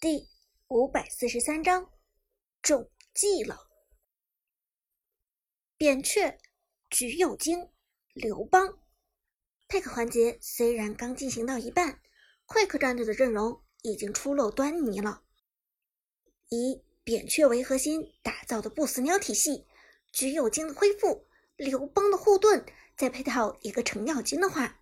第五百四十三章中计了。扁鹊、橘右京、刘邦配合环节虽然刚进行到一半快克战队的阵容已经初露端倪了。以扁鹊为核心打造的不死鸟体系，橘右京的恢复，刘邦的护盾，再配套一个程咬金的话，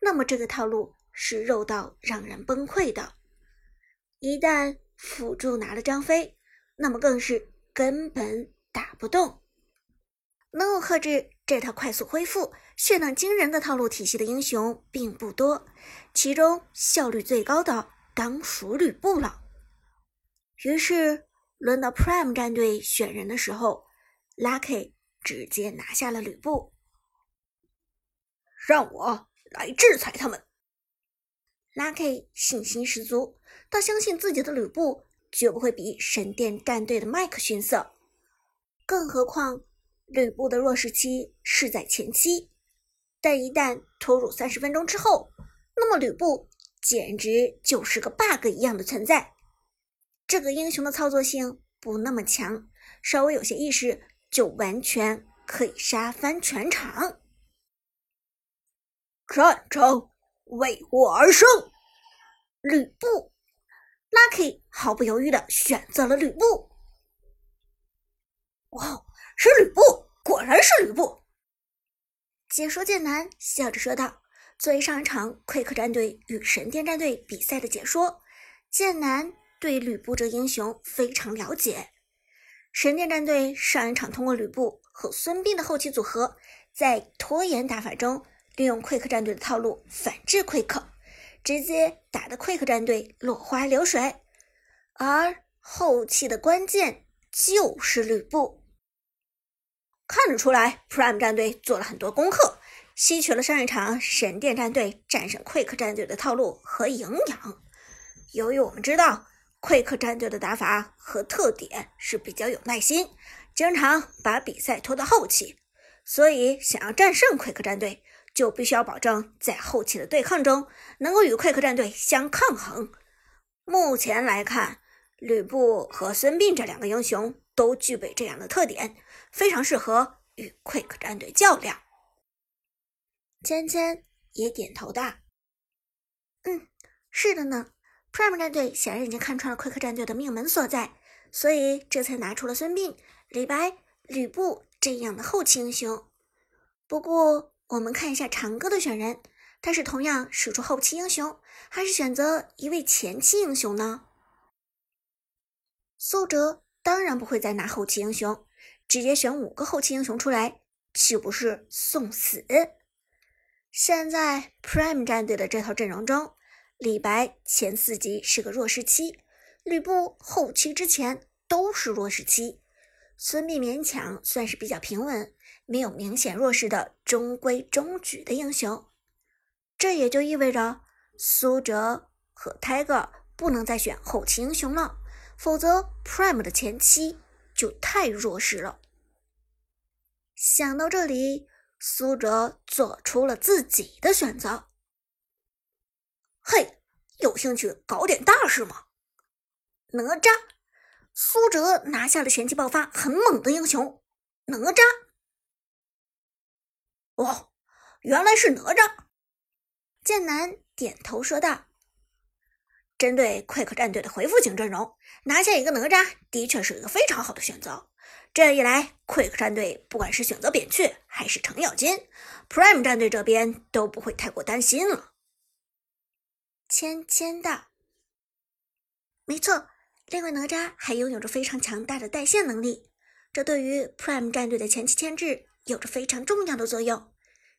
那么这个套路是肉到让人崩溃的。一旦辅助拿了张飞，那么更是根本打不动。能够克制这套快速恢复、血量惊人的套路体系的英雄并不多，其中效率最高的当属吕布了。于是轮到 Prime 战队选人的时候，Lucky 直接拿下了吕布，让我来制裁他们。Lucky 信心十足，他相信自己的吕布绝不会比神殿战队的麦克逊色。更何况，吕布的弱势期是在前期，但一旦拖入三十分钟之后，那么吕布简直就是个 bug 一样的存在。这个英雄的操作性不那么强，稍微有些意识就完全可以杀翻全场。战争。为我而生，吕布，Lucky 毫不犹豫的选择了吕布。哇，是吕布，果然是吕布！解说剑南笑着说道。作为上一场 Quick 战队与神殿战队比赛的解说，剑南对吕布这英雄非常了解。神殿战队上一场通过吕布和孙膑的后期组合，在拖延打法中。利用 Quick 战队的套路反制 Quick，直接打得 Quick 战队落花流水。而后期的关键就是吕布。看得出来，Prime 战队做了很多功课，吸取了上一场神殿战队战胜 Quick 战队的套路和营养。由于我们知道 Quick 战队的打法和特点是比较有耐心，经常把比赛拖到后期，所以想要战胜 Quick 战队。就必须要保证在后期的对抗中能够与快客战队相抗衡。目前来看，吕布和孙膑这两个英雄都具备这样的特点，非常适合与快客战队较量。芊芊也点头道：“嗯，是的呢。Prime 战队显然已经看穿了快客战队的命门所在，所以这才拿出了孙膑、李白、吕布这样的后期英雄。不过。”我们看一下长歌的选人，他是同样使出后期英雄，还是选择一位前期英雄呢？苏哲当然不会再拿后期英雄，直接选五个后期英雄出来，岂不是送死？现在 Prime 战队的这套阵容中，李白前四级是个弱势期，吕布后期之前都是弱势期，孙膑勉强算是比较平稳。没有明显弱势的中规中矩的英雄，这也就意味着苏哲和 Tiger 不能再选后期英雄了，否则 Prime 的前期就太弱势了。想到这里，苏哲做出了自己的选择。嘿，有兴趣搞点大事吗？哪吒，苏哲拿下了前期爆发很猛的英雄哪吒。哦，原来是哪吒！剑南点头说道：“针对 Quick 战队的回复型阵容，拿下一个哪吒的确是一个非常好的选择。这样一来，Quick 战队不管是选择扁鹊还是程咬金，Prime 战队这边都不会太过担心了。”芊芊道：“没错，另外哪吒还拥有着非常强大的带线能力，这对于 Prime 战队的前期牵制。”有着非常重要的作用。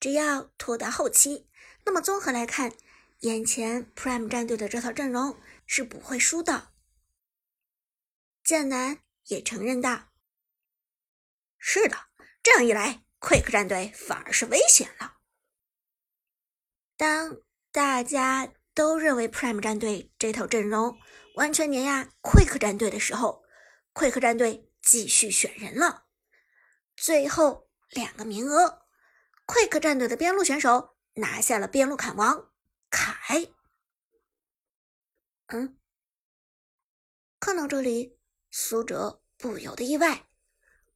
只要拖到后期，那么综合来看，眼前 Prime 战队的这套阵容是不会输的。剑南也承认道：“是的，这样一来，Quick 战队反而是危险了。”当大家都认为 Prime 战队这套阵容完全碾压 Quick 战队的时候，Quick 战队继续选人了，最后。两个名额，Quick 战队的边路选手拿下了边路砍王凯。嗯，看到这里，苏哲不由得意外。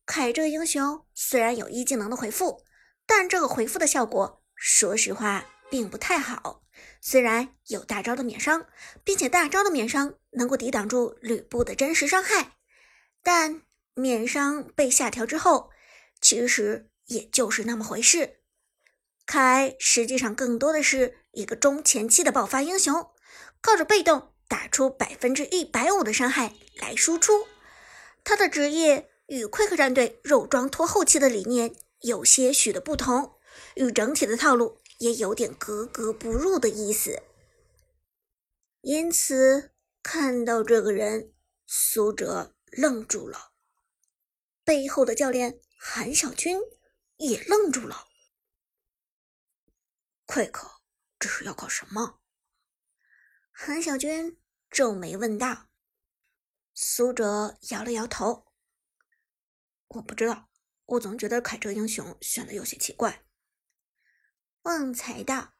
凯这个英雄虽然有一技能的回复，但这个回复的效果，说实话并不太好。虽然有大招的免伤，并且大招的免伤能够抵挡住吕布的真实伤害，但免伤被下调之后，其实也就是那么回事。凯实际上更多的是一个中前期的爆发英雄，靠着被动打出百分之一百五的伤害来输出。他的职业与快克战队肉装拖后期的理念有些许的不同，与整体的套路也有点格格不入的意思。因此，看到这个人，苏哲愣住了，背后的教练韩小军也愣住了。Quick，这是要搞什么？韩小军皱眉问道。苏哲摇了摇头：“我不知道，我总觉得凯这英雄选的有些奇怪。”旺财道：“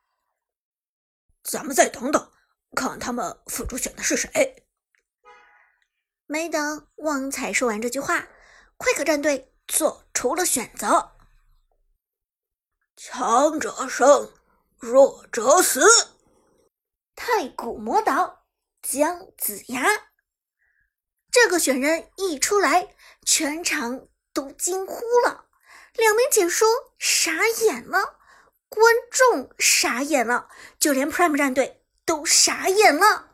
咱们再等等，看他们辅助选的是谁。”没等旺财说完这句话，Quick 战队做出了选择：强者胜。弱者死，太古魔导姜子牙。这个选人一出来，全场都惊呼了，两名解说傻眼了，观众傻眼了，就连 Prime 战队都傻眼了。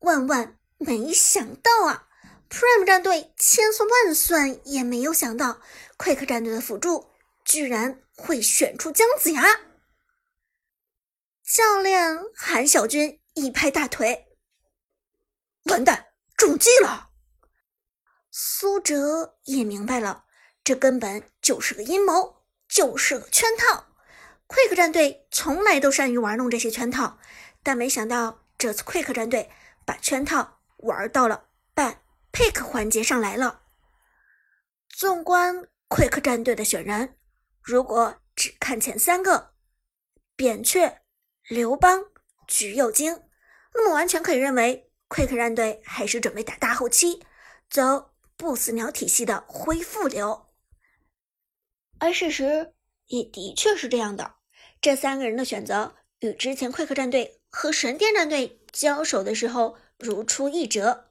万万没想到啊！Prime 战队千算万算也没有想到，Quick 战队的辅助居然会选出姜子牙。教练韩小军一拍大腿：“完蛋，中计了！”苏哲也明白了，这根本就是个阴谋，就是个圈套。Quick 战队从来都善于玩弄这些圈套，但没想到这次 Quick 战队把圈套玩到了 pick 环节上来了。纵观 Quick 战队的选人，如果只看前三个，扁鹊。刘邦、橘右京，那么完全可以认为，Quick 战队还是准备打大后期，走不死鸟体系的恢复流。而事实也的确是这样的，这三个人的选择与之前 Quick 战队和神殿战队交手的时候如出一辙，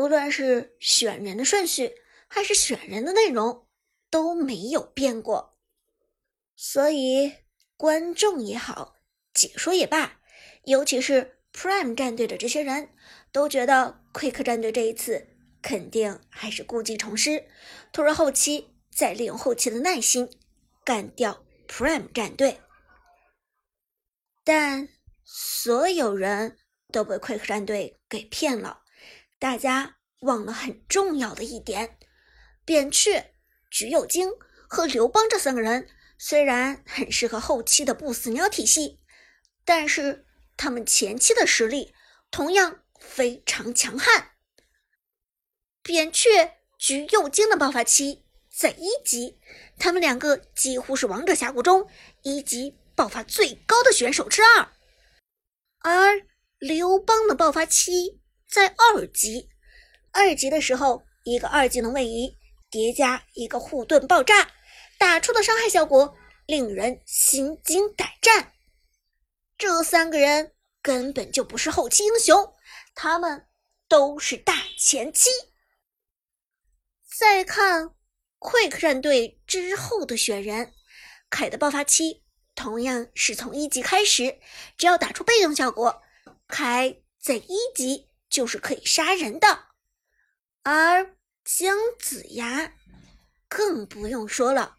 无论是选人的顺序还是选人的内容都没有变过，所以观众也好。解说也罢，尤其是 Prime 战队的这些人都觉得 Quick 战队这一次肯定还是故技重施，拖着后期，再利用后期的耐心干掉 Prime 战队。但所有人都被 Quick 战队给骗了，大家忘了很重要的一点：扁鹊、橘右京和刘邦这三个人虽然很适合后期的不死鸟体系。但是他们前期的实力同样非常强悍。扁鹊、橘右京的爆发期在一级，他们两个几乎是王者峡谷中一级爆发最高的选手之二。而刘邦的爆发期在二级，二级的时候一个二技能位移叠加一个护盾爆炸，打出的伤害效果令人心惊胆战。这三个人根本就不是后期英雄，他们都是大前期。再看 Quick 战队之后的选人，凯的爆发期同样是从一级开始，只要打出被动效果，凯在一级就是可以杀人的。而姜子牙更不用说了，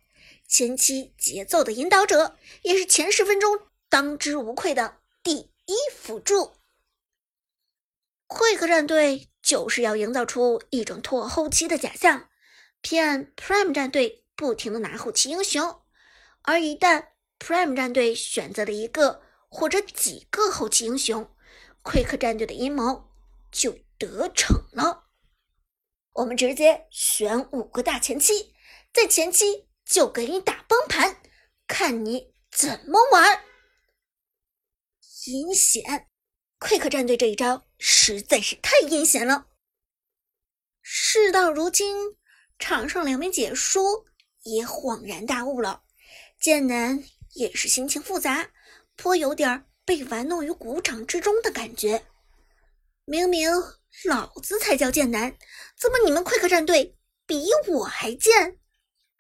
前期节奏的引导者，也是前十分钟。当之无愧的第一辅助，Quick 战队就是要营造出一种拖后期的假象，骗 Prime 战队不停的拿后期英雄，而一旦 Prime 战队选择了一个或者几个后期英雄，Quick 战队的阴谋就得逞了。我们直接选五个大前期，在前期就给你打崩盘，看你怎么玩。阴险快客战队这一招实在是太阴险了。事到如今，场上两名解说也恍然大悟了，剑南也是心情复杂，颇有点被玩弄于股掌之中的感觉。明明老子才叫剑南，怎么你们快克战队比我还贱？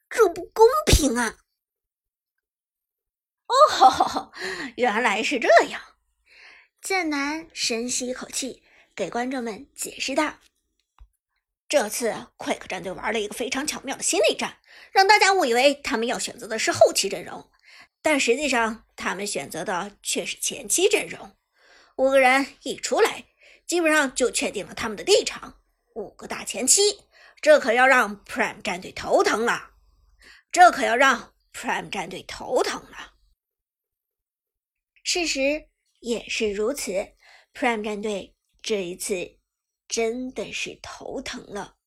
这不公平啊！哦，原来是这样。剑南深吸一口气，给观众们解释道：“这次快克战队玩了一个非常巧妙的心理战，让大家误以为他们要选择的是后期阵容，但实际上他们选择的却是前期阵容。五个人一出来。”基本上就确定了他们的立场，五个大前期，这可要让 Prime 战队头疼了。这可要让 Prime 战队头疼了。事实也是如此，Prime 战队这一次真的是头疼了。